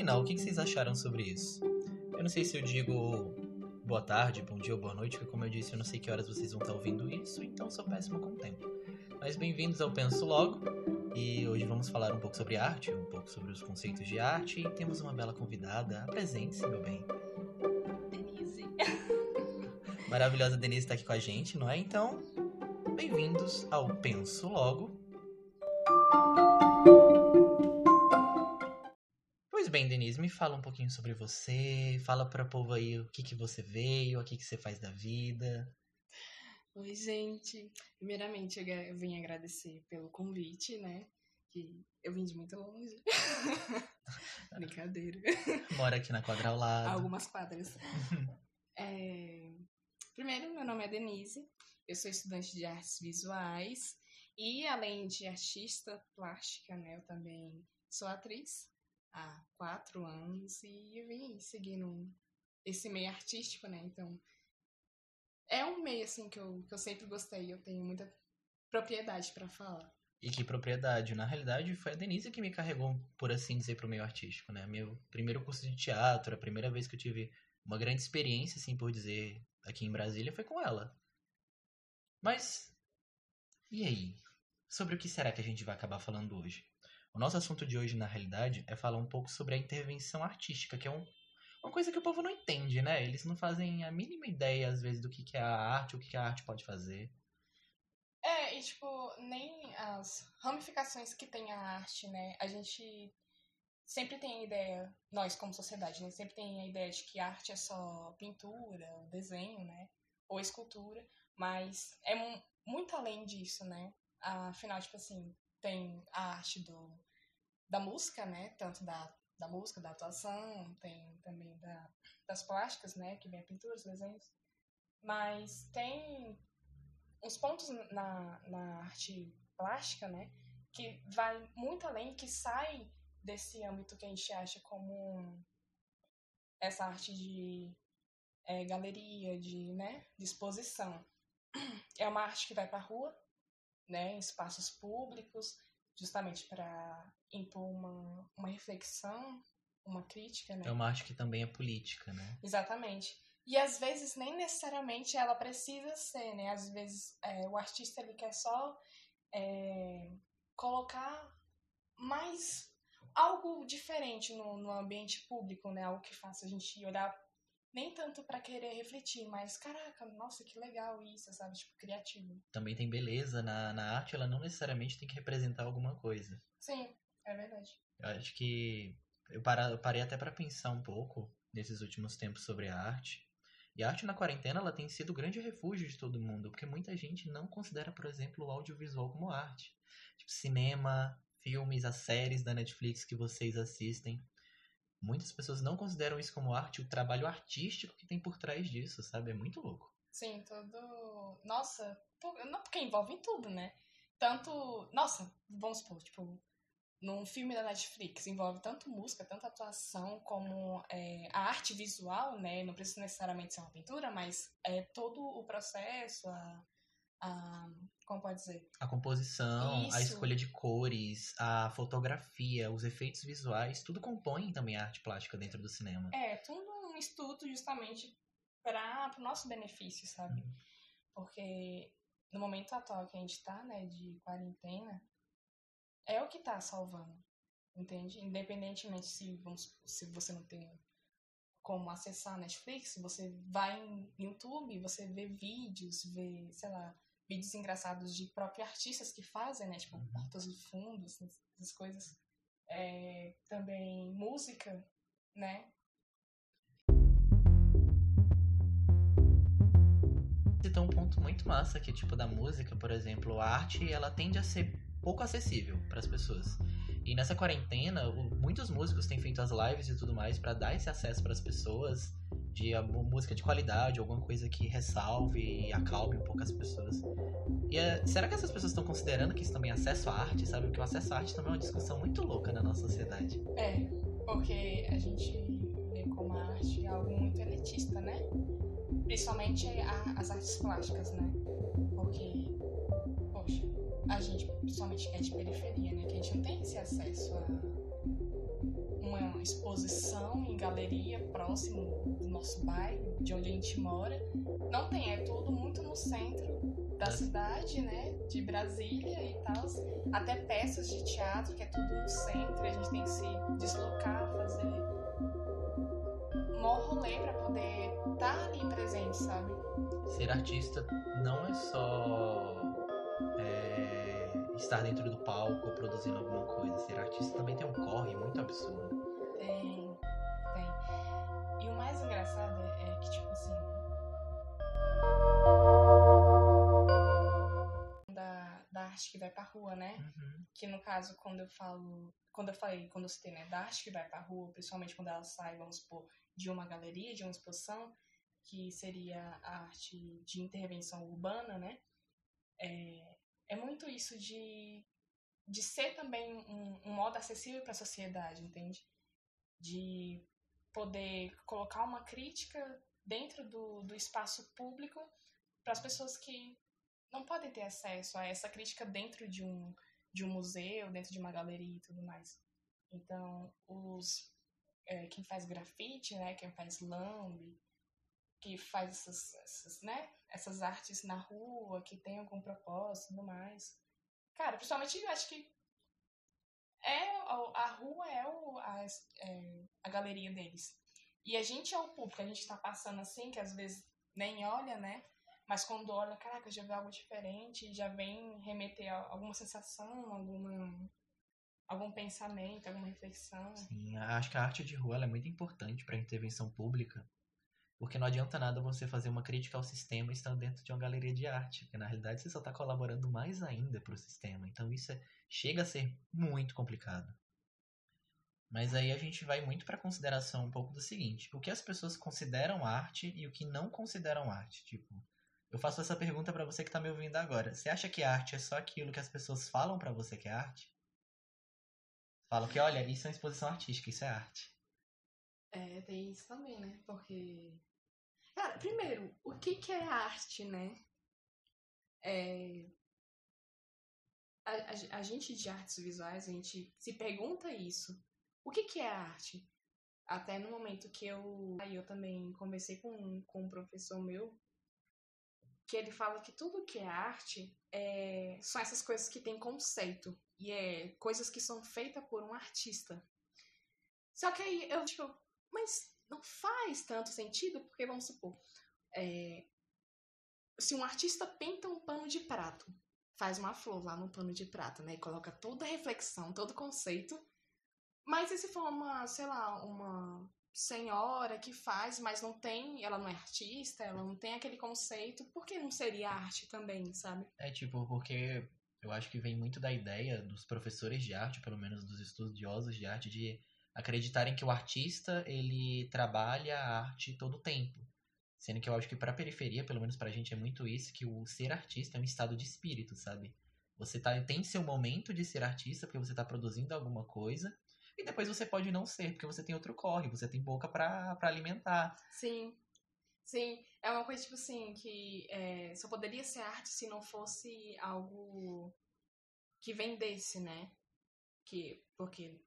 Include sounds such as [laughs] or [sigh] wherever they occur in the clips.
Afinal, o que vocês acharam sobre isso? Eu não sei se eu digo boa tarde, bom dia ou boa noite, porque como eu disse, eu não sei que horas vocês vão estar ouvindo isso, então sou péssimo com o tempo. Mas bem-vindos ao Penso Logo, e hoje vamos falar um pouco sobre arte, um pouco sobre os conceitos de arte, e temos uma bela convidada. Apresente-se, meu bem. Denise. [laughs] Maravilhosa Denise está aqui com a gente, não é? Então, bem-vindos ao Penso Logo. Bem, Denise, me fala um pouquinho sobre você, fala para o povo aí o que, que você veio, o que, que você faz da vida. Oi, gente. Primeiramente, eu vim agradecer pelo convite, né? Que eu vim de muito longe. [laughs] Brincadeira. [laughs] Mora aqui na quadra ao lado. Algumas quadras. [laughs] É, Primeiro, meu nome é Denise. Eu sou estudante de artes visuais. E, além de artista plástica, né? Eu também sou atriz há quatro anos. E eu vim seguindo esse meio artístico, né? Então, é um meio, assim, que eu, que eu sempre gostei. Eu tenho muita propriedade pra falar. E que propriedade. Na realidade, foi a Denise que me carregou, por assim dizer, pro meio artístico, né? Meu primeiro curso de teatro, a primeira vez que eu tive uma grande experiência, assim por dizer, aqui em Brasília, foi com ela. Mas, e aí? Sobre o que será que a gente vai acabar falando hoje? O nosso assunto de hoje, na realidade, é falar um pouco sobre a intervenção artística, que é um, uma coisa que o povo não entende, né? Eles não fazem a mínima ideia, às vezes, do que, que é a arte, o que, que a arte pode fazer. É, e tipo, nem as ramificações que tem a arte, né? A gente sempre tem a ideia, nós como sociedade, né? Sempre tem a ideia de que arte é só pintura, desenho, né? Ou escultura, mas é mu- muito além disso, né? Afinal, tipo assim, tem a arte do, da música, né? Tanto da, da música, da atuação, tem também da, das plásticas, né? Que vem a pintura, os desenhos. Mas tem uns pontos na, na arte plástica, né, que vai muito além, que sai desse âmbito que a gente acha como essa arte de é, galeria, de, né, de exposição. É uma arte que vai para a rua, né, em espaços públicos, justamente para impor uma, uma reflexão, uma crítica, né? É uma arte que também é política, né? Exatamente. E às vezes nem necessariamente ela precisa ser, né? Às vezes é, o artista ele quer só é, colocar mais algo diferente no, no ambiente público, né? Algo que faça a gente olhar nem tanto para querer refletir, mas caraca, nossa, que legal isso, sabe? Tipo, criativo. Também tem beleza na, na arte, ela não necessariamente tem que representar alguma coisa. Sim, é verdade. Eu acho que eu, para, eu parei até para pensar um pouco nesses últimos tempos sobre a arte. E a arte na quarentena ela tem sido o grande refúgio de todo mundo, porque muita gente não considera, por exemplo, o audiovisual como arte. Tipo, cinema, filmes, as séries da Netflix que vocês assistem. Muitas pessoas não consideram isso como arte, o trabalho artístico que tem por trás disso, sabe? É muito louco. Sim, tudo. Nossa, não porque envolve tudo, né? Tanto. Nossa, vamos supor, tipo, num filme da Netflix envolve tanto música, tanto atuação, como é, a arte visual, né? Não precisa necessariamente ser uma pintura, mas é todo o processo, a. a como pode dizer? A composição, a Isso. escolha de cores, a fotografia, os efeitos visuais, tudo compõe também a arte plástica dentro do cinema. É, tudo um estudo justamente para o nosso benefício, sabe? Uhum. Porque no momento atual que a gente tá, né, de quarentena, é o que tá salvando, entende? Independentemente se, vamos, se você não tem como acessar a Netflix, você vai em YouTube, você vê vídeos, vê, sei lá, vídeos engraçados de próprios artistas que fazem, né? Tipo, Uhum. portas do fundo, essas, essas coisas. É, também música, né? citou um ponto muito massa que tipo da música, por exemplo, a arte ela tende a ser pouco acessível para as pessoas. E nessa quarentena, muitos músicos têm feito as lives e tudo mais para dar esse acesso para as pessoas de música de qualidade, alguma coisa que ressalve e acalme um pouco as pessoas. E é, será que essas pessoas estão considerando que isso também é acesso à arte, sabe? Porque o acesso à arte também é uma discussão muito louca na nossa sociedade. É, porque a gente vê como a arte algo muito elitista, né? Principalmente a- as artes plásticas, né? Porque, poxa, a gente, principalmente é de periferia, né? Que a gente não tem esse acesso a uma exposição em galeria próximo do nosso bairro, de onde a gente mora. Não tem, é tudo muito no centro da cidade, né? De Brasília e tal. Até peças de teatro, que é tudo no centro, a gente tem que se deslocar, fazer um rolê para poder estar tá ali presente, sabe? Ser artista não é só é, estar dentro do palco produzindo alguma coisa. Ser artista também tem um corre muito absurdo. Tem, tem. E o mais engraçado é que, tipo assim. Da, da arte que vai pra rua, né? Uhum. Que no caso, quando eu falo. Quando eu falei, quando eu citei, né? Da arte que vai pra rua, principalmente quando ela sai, vamos supor, de uma galeria, de uma exposição, que seria a arte de intervenção urbana, né? É, é muito isso de, de ser também um, um modo acessível para a sociedade, entende? De poder colocar uma crítica dentro do, do espaço público para as pessoas que não podem ter acesso a essa crítica dentro de um, de um museu, dentro de uma galeria e tudo mais. Então, os, é, quem faz grafite, né, quem faz lambe, que faz essas, essas, né, essas artes na rua, que tem algum propósito e tudo mais. Cara, principalmente eu acho que é, a rua é, o, a, é, a galeria deles. E a gente é o público, a gente tá passando assim, que às vezes nem olha, né? Mas quando olha, caraca, já vê algo diferente, já vem remeter a alguma sensação, alguma, algum pensamento, alguma reflexão. Sim, acho que a arte de rua é muito importante para a intervenção pública, porque não adianta nada você fazer uma crítica ao sistema estando dentro de uma galeria de arte, porque na realidade você só está colaborando mais ainda para o sistema. Então isso é, chega a ser muito complicado. Mas aí a gente vai muito para consideração um pouco do seguinte: o que as pessoas consideram arte e o que não consideram arte. Tipo, eu faço essa pergunta para você que está me ouvindo agora. Você acha que arte é só aquilo que as pessoas falam para você que é arte? Falam que, olha, isso é uma exposição artística, isso é arte. É, tem isso também, né? Porque Cara, primeiro, o que, que é arte, né? É... A, a, a, gente de artes visuais, a gente se pergunta isso. O que, que é arte? Até no momento que eu. Aí eu também conversei com, com um professor meu, que ele fala que tudo que é arte é, são essas coisas que têm conceito. E é coisas que são feitas por um artista. Só que aí eu, tipo, mas não faz tanto sentido, porque vamos supor, é, se um artista pinta um pano de prato, faz uma flor lá no pano de prato, né, e coloca toda a reflexão, todo o conceito, mas e se for uma, sei lá, uma senhora que faz, mas não tem, ela não é artista, ela não tem aquele conceito, por que não seria arte também, sabe? É tipo, porque eu acho que vem muito da ideia dos professores de arte, pelo menos dos estudiosos de arte, de acreditarem que o artista ele trabalha a arte todo o tempo. Sendo que eu acho que para a periferia, pelo menos para a gente, é muito isso, que o ser artista é um estado de espírito, sabe? Você tá, tem seu momento de ser artista porque você está produzindo alguma coisa, e depois você pode não ser, porque você tem outro corre, você tem boca para alimentar. Sim. Sim, é uma coisa tipo assim, que é, só poderia ser arte se não fosse algo que vendesse, né? Que, porque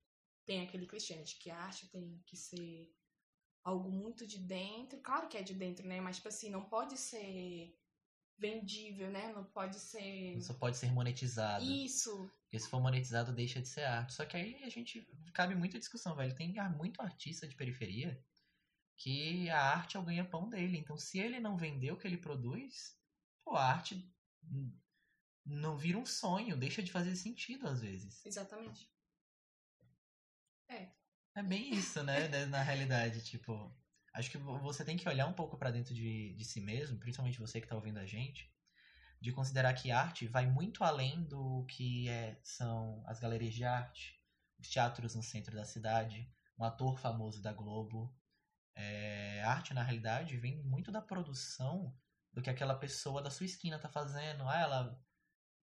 tem aquele clichê né, de que a arte tem que ser algo muito de dentro. Claro que é de dentro, né? Mas, tipo assim, não pode ser vendível, né? Não pode ser. Só pode ser monetizado. Isso. Porque se for monetizado, deixa de ser arte. Só que aí a gente. Cabe muita discussão, velho. Tem muito artista de periferia que a arte é o ganha-pão dele. Então, se ele não vender o que ele produz, pô, a arte não vira um sonho, deixa de fazer sentido às vezes. Exatamente. É. É bem isso, né? Na realidade, tipo. Acho que você tem que olhar um pouco para dentro de, de si mesmo, principalmente você que está ouvindo a gente, de considerar que arte vai muito além do que é, são as galerias de arte, os teatros no centro da cidade, um ator famoso da Globo. É, arte, na realidade, vem muito da produção do que aquela pessoa da sua esquina está fazendo. Ah, ela,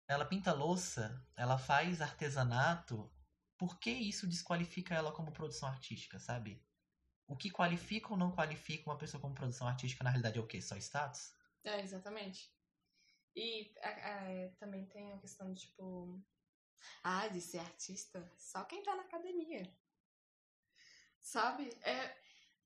ela pinta louça, ela faz artesanato, por que isso desqualifica ela como produção artística, sabe? O que qualifica ou não qualifica uma pessoa como produção artística, na realidade, é o quê? Só status? É, exatamente. E é, também tem a questão de, tipo... Ah, de ser artista, só quem tá na academia. Sabe? É,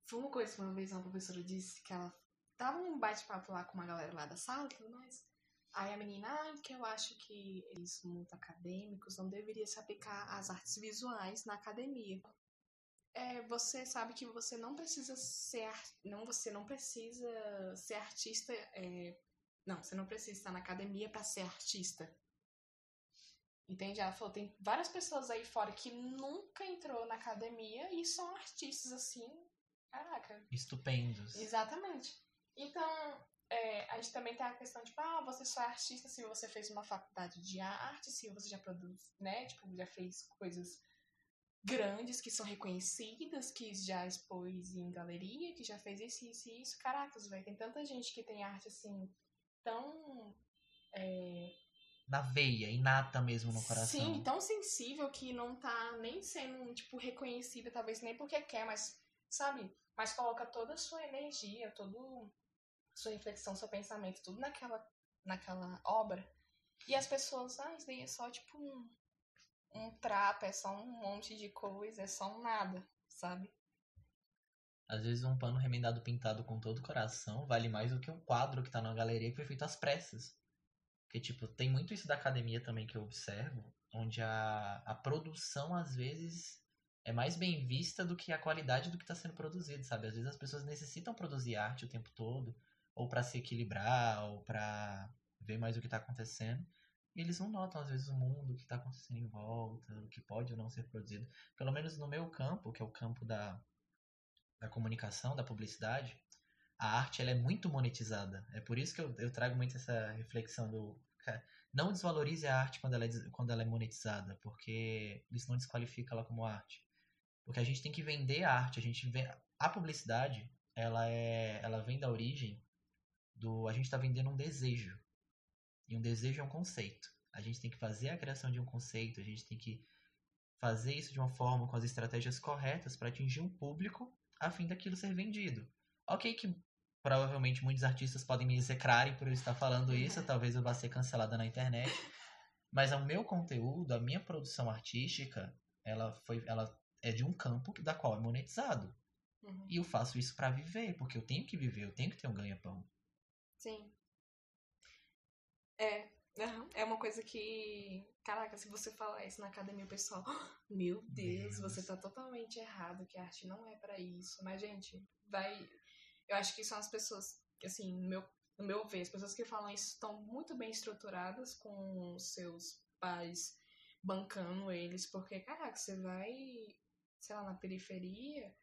foi uma coisa que uma vez uma professora disse que ela tava num bate-papo lá com uma galera lá da sala e tudo mais. Aí a menina, ah, que eu acho que eles muito acadêmicos não deveriam se aplicar às artes visuais na academia. É, você sabe que você não precisa ser não você não precisa ser artista é, não você não precisa estar na academia para ser artista. Entende? Ela falou tem várias pessoas aí fora que nunca entrou na academia e são artistas assim caraca. Estupendos. Exatamente. Então é, a gente também tem a questão de, tipo, ah, você só é artista se você fez uma faculdade de arte, se você já produz, né? Tipo, já fez coisas grandes que são reconhecidas, que já expôs em galeria, que já fez isso, isso e isso. Caracas, velho, tem tanta gente que tem arte assim, tão. É... Na veia, inata mesmo no coração. Sim, tão sensível que não tá nem sendo, tipo, reconhecida, talvez nem porque quer, mas, sabe? Mas coloca toda a sua energia, todo sua reflexão, seu pensamento, tudo naquela, naquela obra. E as pessoas, ah, isso daí é só tipo um, um trapo, é só um monte de coisa, é só um nada, sabe? Às vezes um pano remendado pintado com todo o coração vale mais do que um quadro que tá na galeria que foi feito às pressas. Porque, tipo, tem muito isso da academia também que eu observo, onde a, a produção, às vezes, é mais bem vista do que a qualidade do que está sendo produzido, sabe? Às vezes as pessoas necessitam produzir arte o tempo todo, ou para se equilibrar, ou para ver mais o que está acontecendo. E eles não notam, às vezes, o mundo, o que está acontecendo em volta, o que pode ou não ser produzido. Pelo menos no meu campo, que é o campo da, da comunicação, da publicidade, a arte ela é muito monetizada. É por isso que eu, eu trago muito essa reflexão do. Não desvalorize a arte quando ela, é, quando ela é monetizada, porque isso não desqualifica ela como arte. Porque a gente tem que vender a arte, a gente vê, a publicidade, ela é ela vem da origem do a gente está vendendo um desejo. E um desejo é um conceito. A gente tem que fazer a criação de um conceito, a gente tem que fazer isso de uma forma com as estratégias corretas para atingir um público a fim daquilo ser vendido. Ok que provavelmente muitos artistas podem me execrarem por eu estar falando isso, uhum. talvez eu vá ser cancelada na internet, mas o meu conteúdo, a minha produção artística, ela foi ela é de um campo da qual é monetizado. Uhum. E eu faço isso para viver, porque eu tenho que viver, eu tenho que ter um ganha-pão. Sim. É, é uma coisa que, caraca, se você falar isso na academia, o pessoal, oh, meu Deus, Deus, você tá totalmente errado, que a arte não é para isso. Mas, gente, vai. Eu acho que são as pessoas, assim, no meu, no meu ver, as pessoas que falam isso estão muito bem estruturadas com seus pais bancando eles, porque, caraca, você vai, sei lá, na periferia,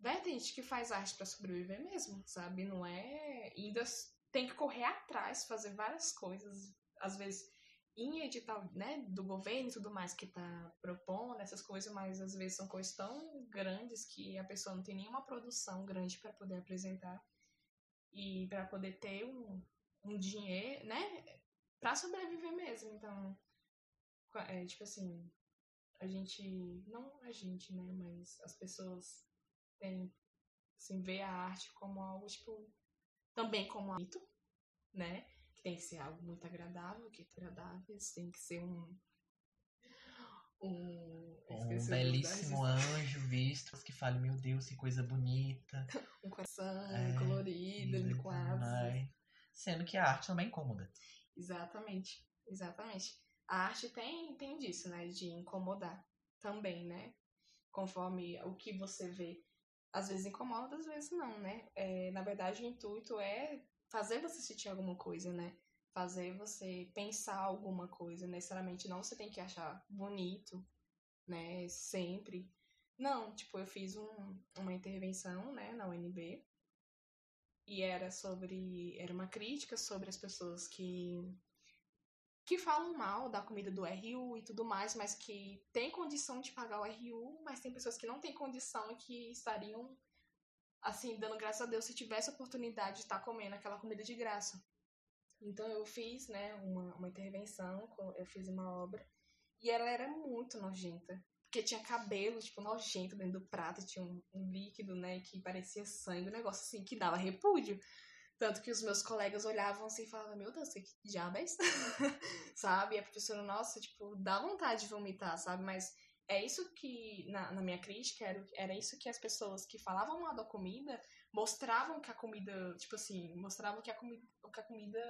Vai ter gente que faz arte para sobreviver mesmo, sabe? Não é. Ainda tem que correr atrás, fazer várias coisas, às vezes em edital, né, do governo e tudo mais que tá propondo essas coisas, mas às vezes são coisas tão grandes que a pessoa não tem nenhuma produção grande para poder apresentar e para poder ter um, um dinheiro, né, para sobreviver mesmo. Então, é tipo assim, a gente, não a gente, né, mas as pessoas tem, assim, ver a arte como algo, tipo, também como um mito, né? Que tem que ser algo muito agradável, que é agradável, tem que ser um. Um, um belíssimo anjo visto que fale, meu Deus, que coisa bonita. [laughs] um coração é, colorido, com asas. Sendo que a arte também é incômoda. Exatamente, exatamente. A arte tem, tem disso, né? De incomodar também, né? Conforme o que você vê às vezes incomoda, às vezes não, né? É, na verdade, o intuito é fazer você sentir alguma coisa, né? Fazer você pensar alguma coisa. Necessariamente não você tem que achar bonito, né? Sempre. Não, tipo, eu fiz um, uma intervenção, né, na UNB. E era sobre. Era uma crítica sobre as pessoas que que falam mal da comida do RU e tudo mais, mas que tem condição de pagar o RU, mas tem pessoas que não têm condição e que estariam, assim, dando graças a Deus se tivesse oportunidade de estar comendo aquela comida de graça. Então eu fiz, né, uma, uma intervenção, eu fiz uma obra, e ela era muito nojenta. Porque tinha cabelo, tipo, nojento dentro do prato, tinha um, um líquido, né, que parecia sangue, um negócio assim que dava repúdio. Tanto que os meus colegas olhavam assim e falavam, meu Deus, que diabo é isso? [laughs] sabe? E a professora, nossa, tipo, dá vontade de vomitar, sabe? Mas é isso que, na, na minha crítica, era, era isso que as pessoas que falavam mal da comida mostravam que a comida, tipo assim, mostravam que a comida, o que a comida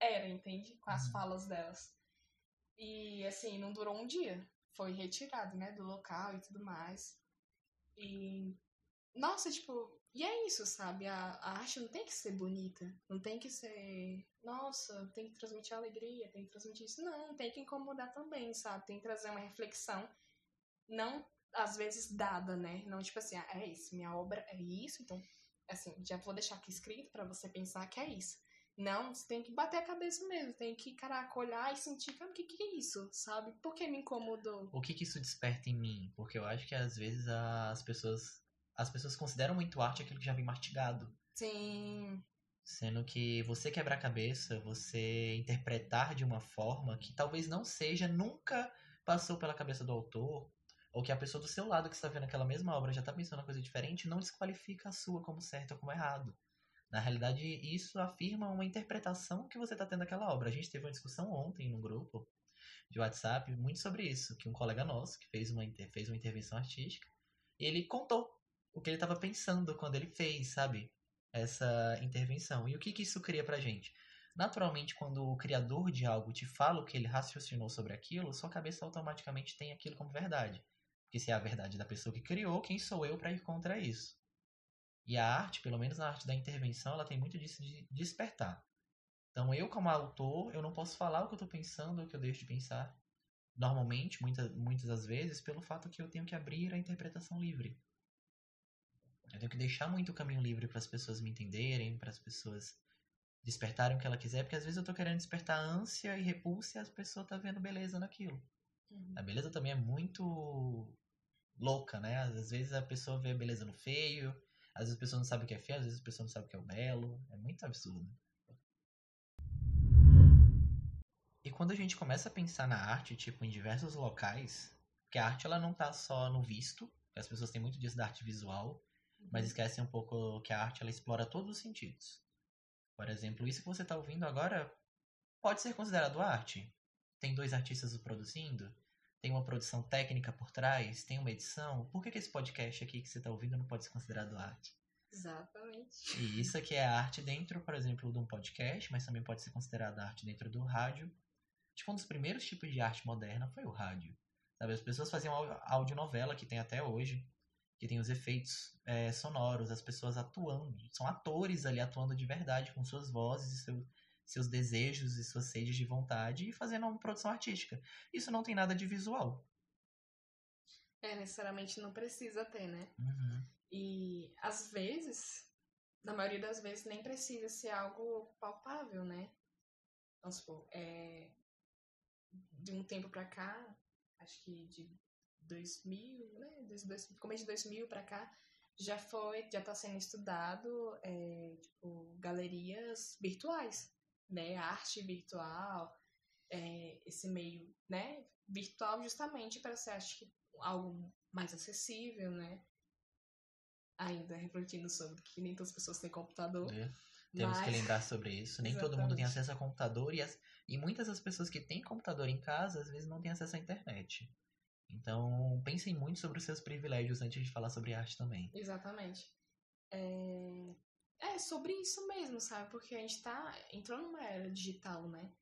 era, entende? Com as uhum. falas delas. E, assim, não durou um dia. Foi retirado, né, do local e tudo mais. E, nossa, tipo, e é isso, sabe? A, a arte não tem que ser bonita. Não tem que ser, nossa, tem que transmitir alegria, tem que transmitir isso. Não, tem que incomodar também, sabe? Tem que trazer uma reflexão não às vezes dada, né? Não tipo assim, ah, é isso, minha obra é isso, então assim, já vou deixar aqui escrito para você pensar que é isso. Não, você tem que bater a cabeça mesmo, tem que, caraca, olhar e sentir, cara, o que, que é isso, sabe? Por que me incomodou? O que, que isso desperta em mim? Porque eu acho que às vezes as pessoas as pessoas consideram muito arte aquilo que já vem mastigado. Sim. Sendo que você quebrar a cabeça, você interpretar de uma forma que talvez não seja, nunca passou pela cabeça do autor, ou que a pessoa do seu lado que está vendo aquela mesma obra já está pensando uma coisa diferente, não desqualifica a sua como certo ou como errado. Na realidade, isso afirma uma interpretação que você está tendo daquela obra. A gente teve uma discussão ontem no grupo de WhatsApp muito sobre isso, que um colega nosso que fez uma, fez uma intervenção artística, ele contou o que ele estava pensando quando ele fez, sabe? Essa intervenção. E o que, que isso cria pra gente? Naturalmente, quando o criador de algo te fala o que ele raciocinou sobre aquilo, sua cabeça automaticamente tem aquilo como verdade. Porque se é a verdade da pessoa que criou, quem sou eu para ir contra isso? E a arte, pelo menos a arte da intervenção, ela tem muito disso de despertar. Então, eu como autor, eu não posso falar o que eu estou pensando, o que eu deixo de pensar. Normalmente, muitas, muitas das vezes, pelo fato que eu tenho que abrir a interpretação livre. Eu tenho que deixar muito o caminho livre para as pessoas me entenderem, para as pessoas despertarem o que ela quiser, porque às vezes eu estou querendo despertar ânsia e repulsa e a pessoa está vendo beleza naquilo. Uhum. A beleza também é muito louca, né? Às vezes a pessoa vê beleza no feio, às vezes a pessoa não sabe o que é feio, às vezes a pessoa não sabe o que é o belo. É muito absurdo. E quando a gente começa a pensar na arte, tipo, em diversos locais, que a arte ela não tá só no visto, as pessoas têm muito disso da arte visual, mas esquecem um pouco que a arte ela explora todos os sentidos. Por exemplo, isso que você está ouvindo agora pode ser considerado arte. Tem dois artistas o produzindo, tem uma produção técnica por trás, tem uma edição, por que, que esse podcast aqui que você está ouvindo não pode ser considerado arte? Exatamente. E isso aqui é arte dentro, por exemplo, de um podcast, mas também pode ser considerada arte dentro do rádio. Tipo, um dos primeiros tipos de arte moderna foi o rádio. Sabe, as pessoas faziam audionovela, que tem até hoje, que tem os efeitos é, sonoros, as pessoas atuando, são atores ali atuando de verdade, com suas vozes e seu, seus desejos e suas sedes de vontade e fazendo uma produção artística. Isso não tem nada de visual. É, necessariamente não precisa ter, né? Uhum. E às vezes, na maioria das vezes, nem precisa ser algo palpável, né? Vamos supor, é, de um tempo pra cá, acho que de 2000, né? Desde dois, começo de 2000 pra cá, já foi, já está sendo estudado, é, tipo, galerias virtuais né, arte virtual, é, esse meio, né, virtual justamente para ser, acho que, algo mais acessível, né, ainda refletindo sobre que nem todas as pessoas têm computador. É. Temos mas... que lembrar sobre isso. Nem Exatamente. todo mundo tem acesso a computador e, as... e muitas das pessoas que têm computador em casa às vezes não têm acesso à internet. Então, pensem muito sobre os seus privilégios antes de falar sobre arte também. Exatamente. É... É sobre isso mesmo, sabe? Porque a gente tá entrou numa era digital, né?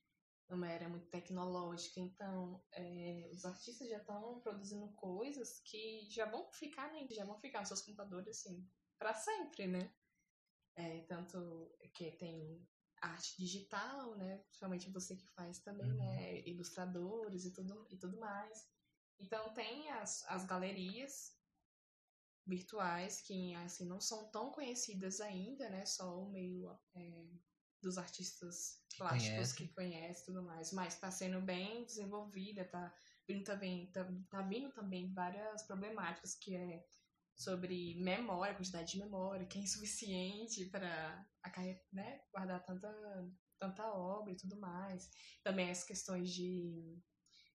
Numa era muito tecnológica, então é, os artistas já estão produzindo coisas que já vão ficar, né? Já vão ficar nos seus computadores, assim, para sempre, né? É, tanto que tem arte digital, né? Principalmente você que faz também, uhum. né? Ilustradores e tudo, e tudo mais. Então tem as, as galerias virtuais que assim não são tão conhecidas ainda, né? Só o meio é, dos artistas plásticos que conhece tudo mais, mas está sendo bem desenvolvida, tá vindo também tá, tá vindo também várias problemáticas que é sobre memória, quantidade de memória, que é insuficiente para né, guardar tanta tanta obra e tudo mais. Também as questões de,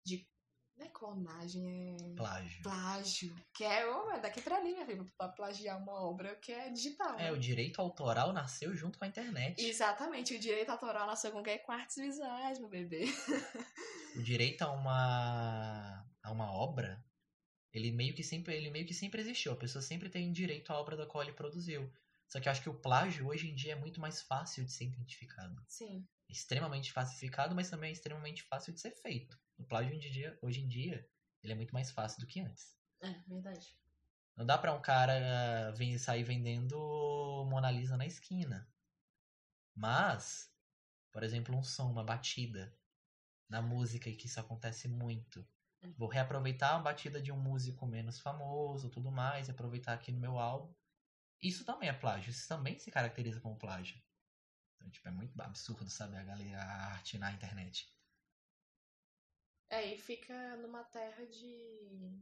de não é clonagem, é. Plágio. Plágio. Que é, oh, é daqui pra ali, minha filha, pra plagiar uma obra que é digital. É, né? o direito autoral nasceu junto com a internet. Exatamente, o direito autoral nasceu com quem? Com artes visuais, meu bebê. o direito a uma, a uma obra Ele meio que sempre, ele meio que sempre existiu. A pessoa sempre tem direito à obra da qual ele produziu. Só que eu acho que o plágio hoje em dia é muito mais fácil de ser identificado. Sim. Extremamente falsificado, mas também é extremamente fácil de ser feito. O plágio hoje em dia, hoje em dia ele é muito mais fácil do que antes. É, verdade. Não dá pra um cara vir sair vendendo Mona Lisa na esquina. Mas, por exemplo, um som, uma batida na música, e que isso acontece muito. Vou reaproveitar a batida de um músico menos famoso, tudo mais, e aproveitar aqui no meu álbum. Isso também é plágio, isso também se caracteriza como plágio. Então, tipo, é muito absurdo, sabe, a galera, a arte na internet. É, e fica numa terra de.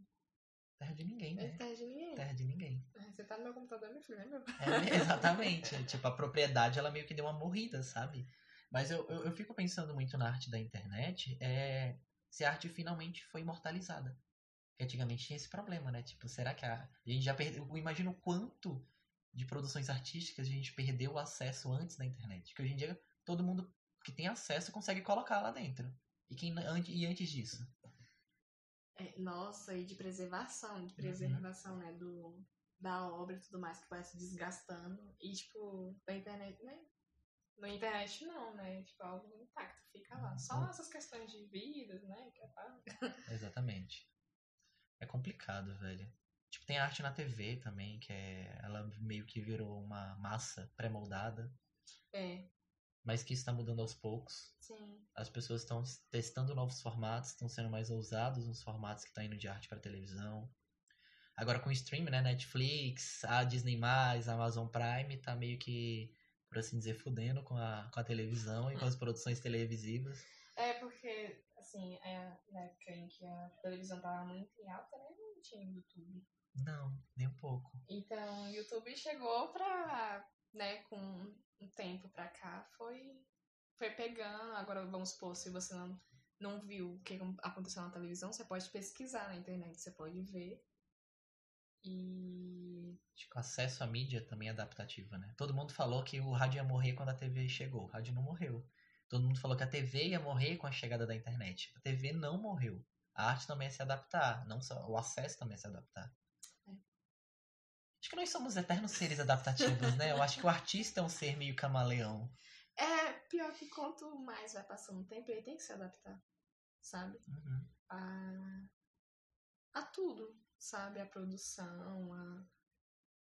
Terra de ninguém, É né? terra de ninguém. Terra de ninguém. É, Você tá no meu computador, meu filho, é meu. É, [laughs] exatamente. tipo, a propriedade, ela meio que deu uma morrida, sabe? Mas eu, eu, eu fico pensando muito na arte da internet, é se a arte finalmente foi imortalizada. Porque antigamente tinha esse problema, né? Tipo, será que a, a gente já perdeu... Eu imagino quanto de produções artísticas a gente perdeu o acesso antes da internet. Que hoje em dia todo mundo que tem acesso consegue colocar lá dentro. E, quem, an- e antes disso? É, nossa, e de preservação, Uhum. de preservação, né, do, da obra e tudo mais que vai se desgastando. E, tipo, da internet, né? Na internet não, né? Tipo, algo intacto fica lá. Só Uhum. essas questões de vidas, né? Que é. [laughs] Exatamente. É complicado, velho. Tipo, tem arte na TV também, que é. Ela meio que virou uma massa pré-moldada. É, mas que está mudando aos poucos. sim. As pessoas estão testando novos formatos, estão sendo mais ousados nos formatos que estão indo de arte para televisão. Agora com o stream, né, Netflix, a Disney+, a Amazon Prime tá meio que, por assim dizer, fudendo com a, com a televisão e com as produções televisivas. É porque, assim, é, na época em que a televisão tava muito em alta, né? Não tinha YouTube. Não, nem um pouco. Então, o YouTube chegou pra, né, com um tempo pra cá, foi, foi pegando. Agora, vamos supor, se você não, não viu o que aconteceu na televisão, você pode pesquisar na internet, você pode ver. E. Acho que o acesso à mídia também é adaptativo, né? Todo mundo falou que o rádio ia morrer quando a TV chegou. O rádio não morreu. Todo mundo falou que a TV ia morrer com a chegada da internet. A TV não morreu. A arte também é se adaptar, não só o acesso também é se adaptar. Acho que nós somos eternos seres adaptativos, né? Eu acho que o artista é um ser meio camaleão. É, pior que quanto mais vai passando o tempo, ele tem que se adaptar, sabe? Uhum. a, a tudo, sabe? A produção, a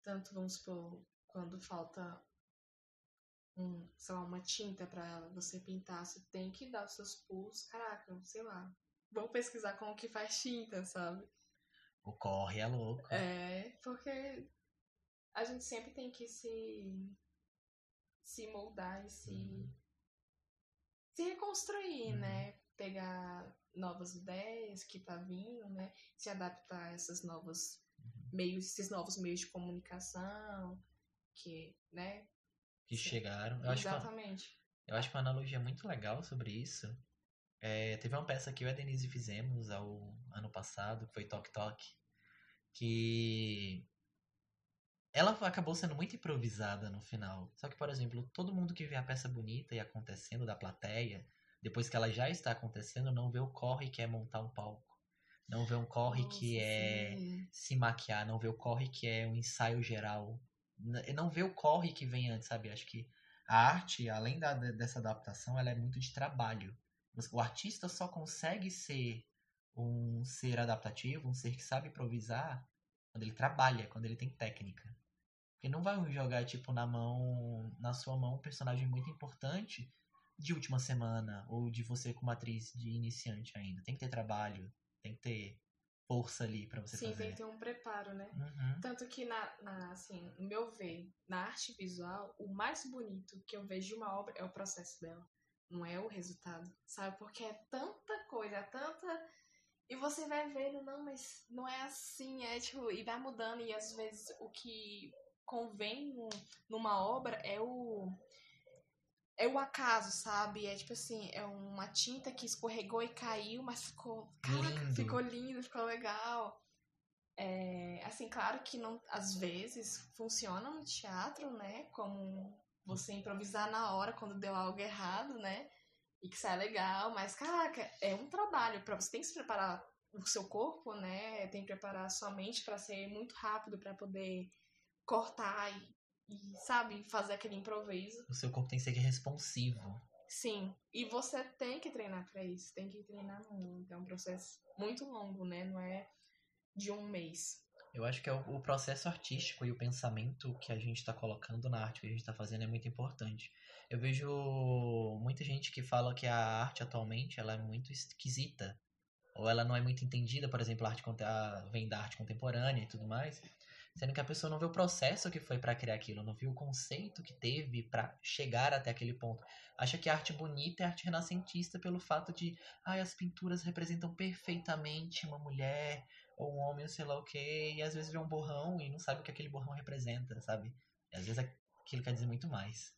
tanto vamos supor, quando falta um, sei lá, uma tinta pra você pintar, você tem que dar os seus pulos, caraca, sei lá. Vamos pesquisar como que faz tinta, sabe? O corre é louco. É, porque a gente sempre tem que se se moldar e se Uhum. se reconstruir, Uhum. né? Pegar novas ideias que tá vindo, né? Se adaptar a essas novas Uhum. meios, esses novos meios de comunicação que, né? Que Sim. chegaram. Eu acho, uma- Exatamente. eu acho que uma analogia muito legal sobre isso. É, teve uma peça que eu e a Denise fizemos ao ano passado, que foi Tok Tok, que ela acabou sendo muito improvisada no final. Só que, por exemplo, todo mundo que vê a peça bonita e acontecendo da plateia, depois que ela já está acontecendo, não vê o corre que é montar um palco. Não vê um corre que Nossa, é sim. se maquiar, não vê o corre que é um ensaio geral. Não vê o corre que vem antes, sabe? Acho que a arte, além da, dessa adaptação, ela é muito de trabalho. O artista só consegue ser um ser adaptativo, um ser que sabe improvisar, quando ele trabalha, quando ele tem técnica. Porque não vai jogar, tipo, na mão, na sua mão, um personagem muito importante de última semana, ou de você como atriz de iniciante ainda. Tem que ter trabalho, tem que ter força ali pra você Sim, fazer. tem que ter um preparo, né? Uhum. Tanto que, na, na, assim, no meu ver, na arte visual, o mais bonito que eu vejo de uma obra é o processo dela. Não é o resultado, sabe? Porque é tanta coisa, é tanta. E você vai vendo, não, mas não é assim, é tipo, e vai mudando, e às vezes o que convém num- numa obra é o. É o acaso, sabe? É tipo assim, é uma tinta que escorregou e caiu, mas ficou. Caraca, Lindo. ficou lindo, ficou legal. É, assim, claro que não, às vezes funciona no teatro, né? Como você improvisar na hora quando deu algo errado, né? E que sai legal, mas caraca, é um trabalho para você tem que se preparar o seu corpo, né? Tem que preparar a sua mente para ser muito rápido para poder cortar e, e, sabe, fazer aquele improviso. O seu corpo tem que ser responsivo. Sim, e você tem que treinar para isso, tem que treinar muito. É um processo muito longo, né? Não é de um mês. Eu acho que é o, o processo artístico e o pensamento que a gente está colocando na arte que a gente está fazendo é muito importante. Eu vejo muita gente que fala que a arte atualmente ela é muito esquisita ou ela não é muito entendida, por exemplo, a arte a, vem da arte contemporânea e tudo mais, sendo que a pessoa não vê o processo que foi para criar aquilo, não viu o conceito que teve para chegar até aquele ponto. Acha que a arte bonita é arte renascentista pelo fato de, ai, as pinturas representam perfeitamente uma mulher ou um homem, sei lá o quê, e às vezes vê um borrão e não sabe o que aquele borrão representa, sabe? E às vezes aquilo quer dizer muito mais.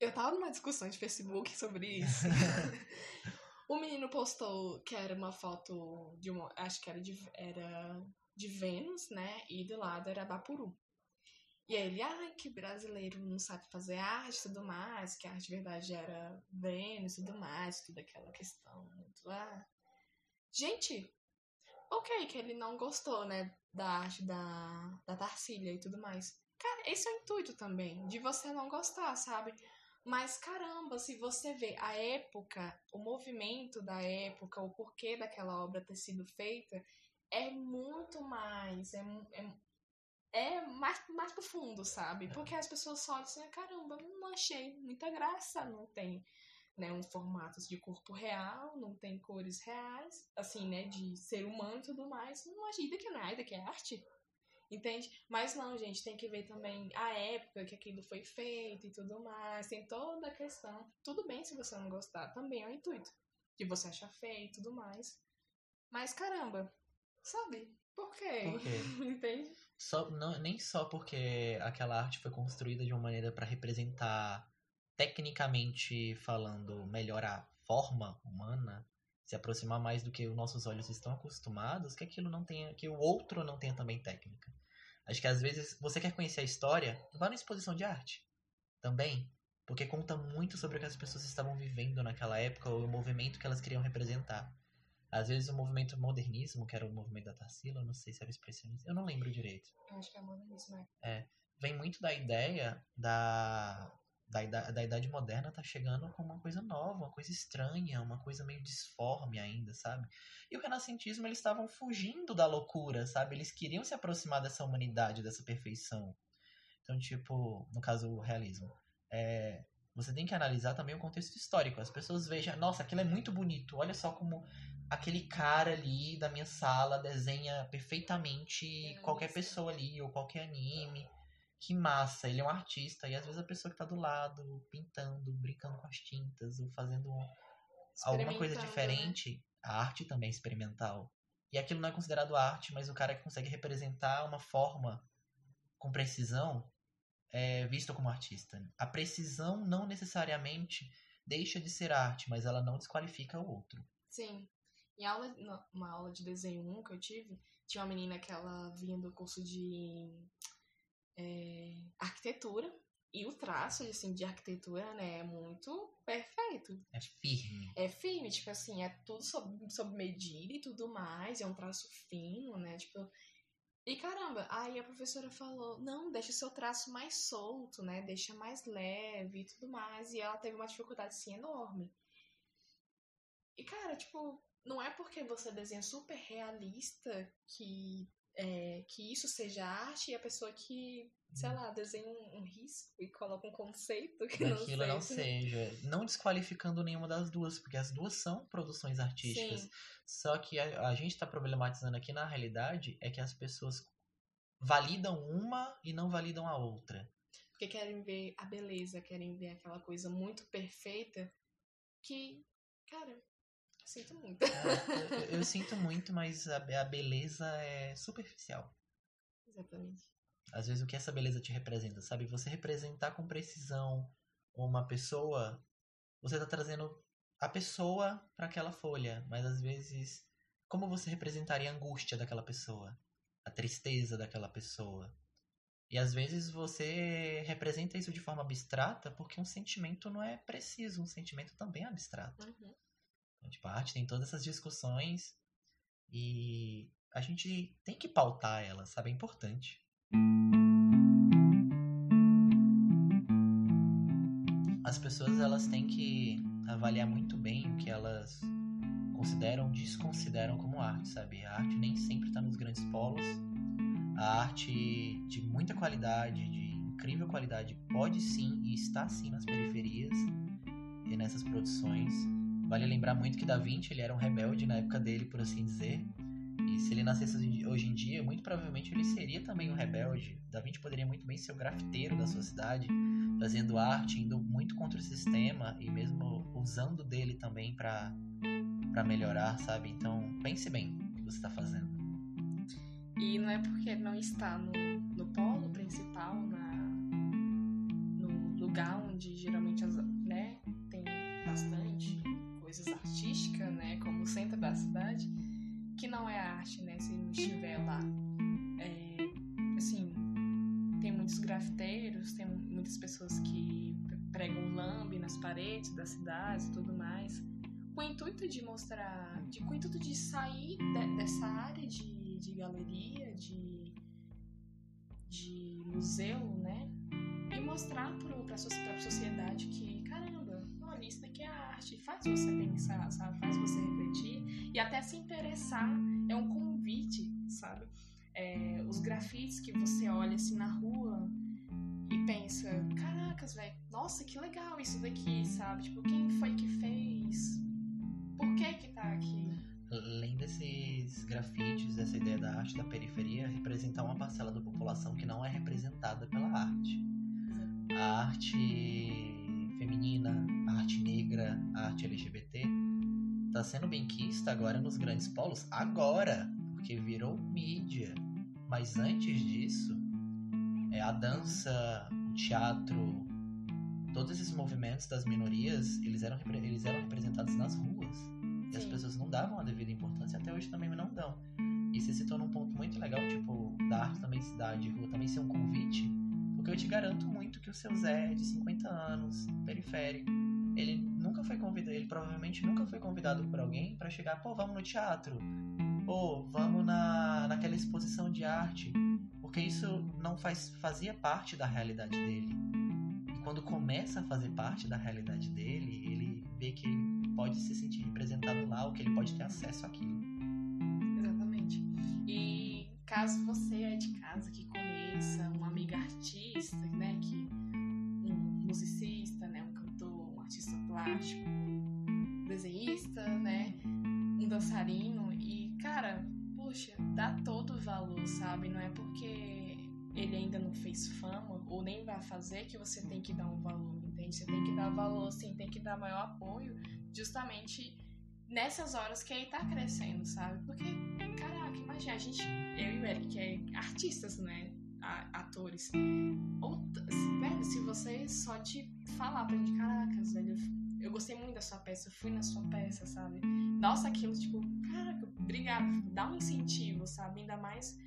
Eu tava numa discussão de Facebook sobre isso. [laughs] O menino postou que era uma foto de uma. Acho que era de, era de Vênus, né? E do lado era Bapuru. E aí ele, ai, que brasileiro não sabe fazer arte e tudo mais, que a arte de verdade era Vênus e tudo mais, tudo aquela questão muito. Ah. Gente, ok, que ele não gostou, né, da arte da, da Tarsília e tudo mais. Cara, esse é o intuito também, de você não gostar, sabe? Mas caramba, se você vê a época, o movimento da época, o porquê daquela obra ter sido feita, é muito mais. É, é, é mais, mais profundo, sabe? É. Porque as pessoas só dizem, caramba, não achei muita graça, não tem né, um formato de corpo real, não tem cores reais, assim, né, de ser humano e tudo mais. Não achei, que não é, que é arte. Entende? Mas não, gente, tem que ver também a época que aquilo foi feito e tudo mais. Tem toda a questão. Tudo bem se você não gostar, também é o intuito. De você achar feio e tudo mais. Mas caramba, sabe? Por quê? Por quê? [laughs] Entende? Só, não, nem só porque aquela arte foi construída de uma maneira para representar, tecnicamente falando, melhor a forma humana, se aproximar mais do que os nossos olhos estão acostumados, que aquilo não tenha, que o outro não tenha também técnica. Acho que às vezes você quer conhecer a história, vá na exposição de arte também, porque conta muito sobre o que as pessoas estavam vivendo naquela época, ou o movimento que elas queriam representar. Às vezes o movimento modernismo, que era o movimento da Tarsila, não sei se era o expressionismo, eu não lembro direito. Eu acho que é modernismo, é. É, vem muito da ideia da da, idade, da idade moderna tá chegando com uma coisa nova, uma coisa estranha, uma coisa meio disforme ainda, sabe? E o renascentismo, eles estavam fugindo da loucura, sabe? Eles queriam se aproximar dessa humanidade, dessa perfeição. Então, tipo, no caso, o realismo. É, você tem que analisar também o contexto histórico. As pessoas vejam, nossa, aquilo é muito bonito. Olha só como aquele cara ali da minha sala desenha perfeitamente qualquer pessoa ali, ou qualquer anime que massa, ele é um artista, e às vezes a pessoa que tá do lado, pintando, brincando com as tintas, ou fazendo alguma coisa né? diferente, né? a arte também é experimental. E aquilo não é considerado arte, mas o cara que consegue representar uma forma com precisão é visto como artista. A precisão não necessariamente deixa de ser arte, mas ela não desqualifica o outro. Sim. Em aula, uma aula de desenho 1 que eu tive, tinha uma menina que ela vinha do curso de é, arquitetura. E o traço, assim, de arquitetura, né, é muito perfeito. É firme. É firme, tipo assim, é tudo sob, sob medida e tudo mais, é um traço fino, né, tipo... E caramba, aí a professora falou, não, deixa o seu traço mais solto, né, deixa mais leve e tudo mais, e ela teve uma dificuldade, assim, enorme. E, cara, tipo, não é porque você desenha super realista que é, que isso seja arte e a pessoa que, sei lá, desenha um, um risco e coloca um conceito que Daquilo não, não seja. Não desqualificando nenhuma das duas, porque as duas são produções artísticas. Sim. Só que a, a gente está problematizando aqui na realidade é que as pessoas validam uma e não validam a outra. Porque querem ver a beleza, querem ver aquela coisa muito perfeita que, cara, Sinto muito. É, eu, eu, sinto muito, mas a, a beleza é superficial. Exatamente. Às vezes o que essa beleza te representa, sabe? Você representar com precisão uma pessoa, você tá trazendo a pessoa para aquela folha, mas às vezes como você representaria a angústia daquela pessoa, a tristeza daquela pessoa? E às vezes você representa isso de forma abstrata porque um sentimento não é preciso, um sentimento também é abstrato. Uhum. Tipo, a arte tem todas essas discussões E a gente tem que pautar ela, sabe? É importante. As pessoas elas têm que avaliar muito bem o que elas consideram, desconsideram como arte, sabe? A arte nem sempre está nos grandes polos. A arte de muita qualidade, de incrível qualidade, pode sim e está sim nas periferias e nessas produções. Vale lembrar muito que Da Vinci ele era um rebelde na época dele, por assim dizer. E se ele nascesse hoje em dia, muito provavelmente ele seria também um rebelde. Da Vinci poderia muito bem ser o grafiteiro da sua cidade, fazendo arte, indo muito contra o sistema e mesmo usando dele também para para melhorar, sabe? Então, pense bem o que você está fazendo. E não é porque não está no, no polo principal, na, no lugar onde geralmente as, né, tem bastante coisas artísticas, né, como o centro da cidade, que não é arte, né, se não estiver lá. É, assim, tem muitos grafiteiros, tem muitas pessoas que pregam lambe nas paredes das cidades e tudo mais, com o intuito de mostrar, de, com o intuito de sair de, dessa área de, de galeria, de, de museu, né? E mostrar para a sociedade que, isso daqui é arte, faz você pensar, sabe? Faz você refletir e até se interessar. É um convite, sabe? É, os grafites que você olha assim na rua e pensa, caracas, velho, nossa, que legal isso daqui, sabe? Tipo, quem foi que fez? Por que que tá aqui? Além desses grafites, essa ideia da arte da periferia representar uma parcela da população que não é representada pela arte. A arte feminina, a arte negra, a arte LGBT está sendo bem quista agora nos grandes polos, agora, porque virou mídia. Mas antes disso, é a dança, o teatro, todos esses movimentos das minorias, eles eram, eles eram representados nas ruas. E as pessoas não davam a devida importância, até hoje também não dão. E você citou num ponto muito legal, tipo, da arte também cidade rua também ser um convite, porque eu te garanto muito que o seu Zé, de 50 anos, periférico, ele nunca foi convidado, ele provavelmente nunca foi convidado por alguém para chegar, pô, vamos no teatro, pô, vamos na, naquela exposição de arte, porque isso não faz, fazia parte da realidade dele quando começa a fazer parte da realidade dele, ele vê que ele pode se sentir representado lá ou que ele pode ter acesso àquilo. Exatamente. E caso você é de casa que conheça uma amiga artista, né, que um musicista, né, um cantor, um artista plástico, um desenhista, né, um dançarino e cara, poxa, dá todo o valor, sabe? Não é porque ele ainda não fez fama ou nem vai fazer que você tem que dar um valor, entende? Você tem que dar valor, assim, tem que dar maior apoio justamente nessas horas que ele tá crescendo, sabe? Porque, caraca, imagina, a gente, eu e o Eric, que é artistas, né? Atores. Ou, velho, se você só te falar pra gente, caracas, velho, eu gostei muito da sua peça, eu fui na sua peça, sabe? Nossa, aquilo, tipo, caraca, obrigado, dá um incentivo, sabe? Ainda mais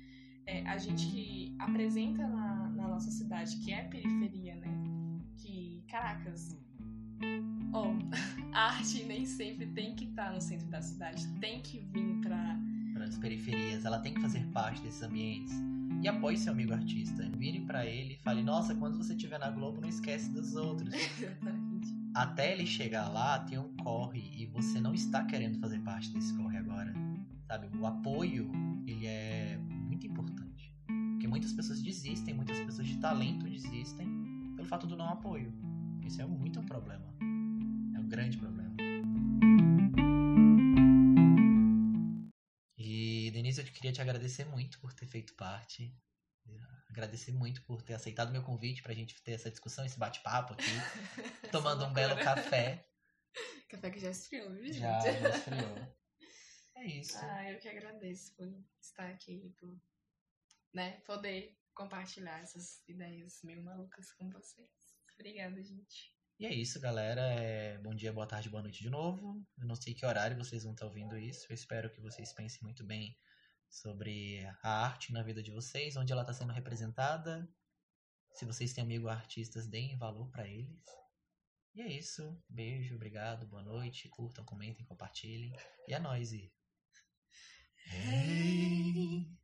é, a gente que apresenta na, na, nossa cidade, que é periferia, né? Que, caracas, oh, [laughs] a arte nem sempre tem que estar tá no centro da cidade, tem que vir para as periferias, ela tem que fazer parte desses ambientes. E apoie seu amigo artista. Vire para ele e fale: Nossa, quando você estiver na Globo, não esquece dos outros. [laughs] Até ele chegar lá, tem um corre e você não está querendo fazer parte desse corre agora. Sabe? O apoio, ele é muito importante. Porque muitas pessoas desistem, muitas pessoas de talento desistem pelo fato do não apoio. Isso é muito um problema. É um grande problema. Queria te agradecer muito por ter feito parte. Agradecer muito por ter aceitado meu convite para a gente ter essa discussão, esse bate-papo aqui, [laughs] tomando um belo café. [laughs] Café que já esfriou, viu, gente? Já, já esfriou. É isso. Ah, eu que agradeço por estar aqui, por né, poder compartilhar essas ideias meio malucas com vocês. Obrigada, gente. E é isso, galera. É... Bom dia, boa tarde, boa noite de novo. Eu não sei que horário vocês vão estar ouvindo isso. Eu espero que vocês pensem muito bem sobre a arte na vida de vocês, onde ela está sendo representada. Se vocês têm amigos artistas, deem valor para eles. E é isso. Beijo, obrigado, boa noite. Curtam, comentem, compartilhem. E é nóis. Hey.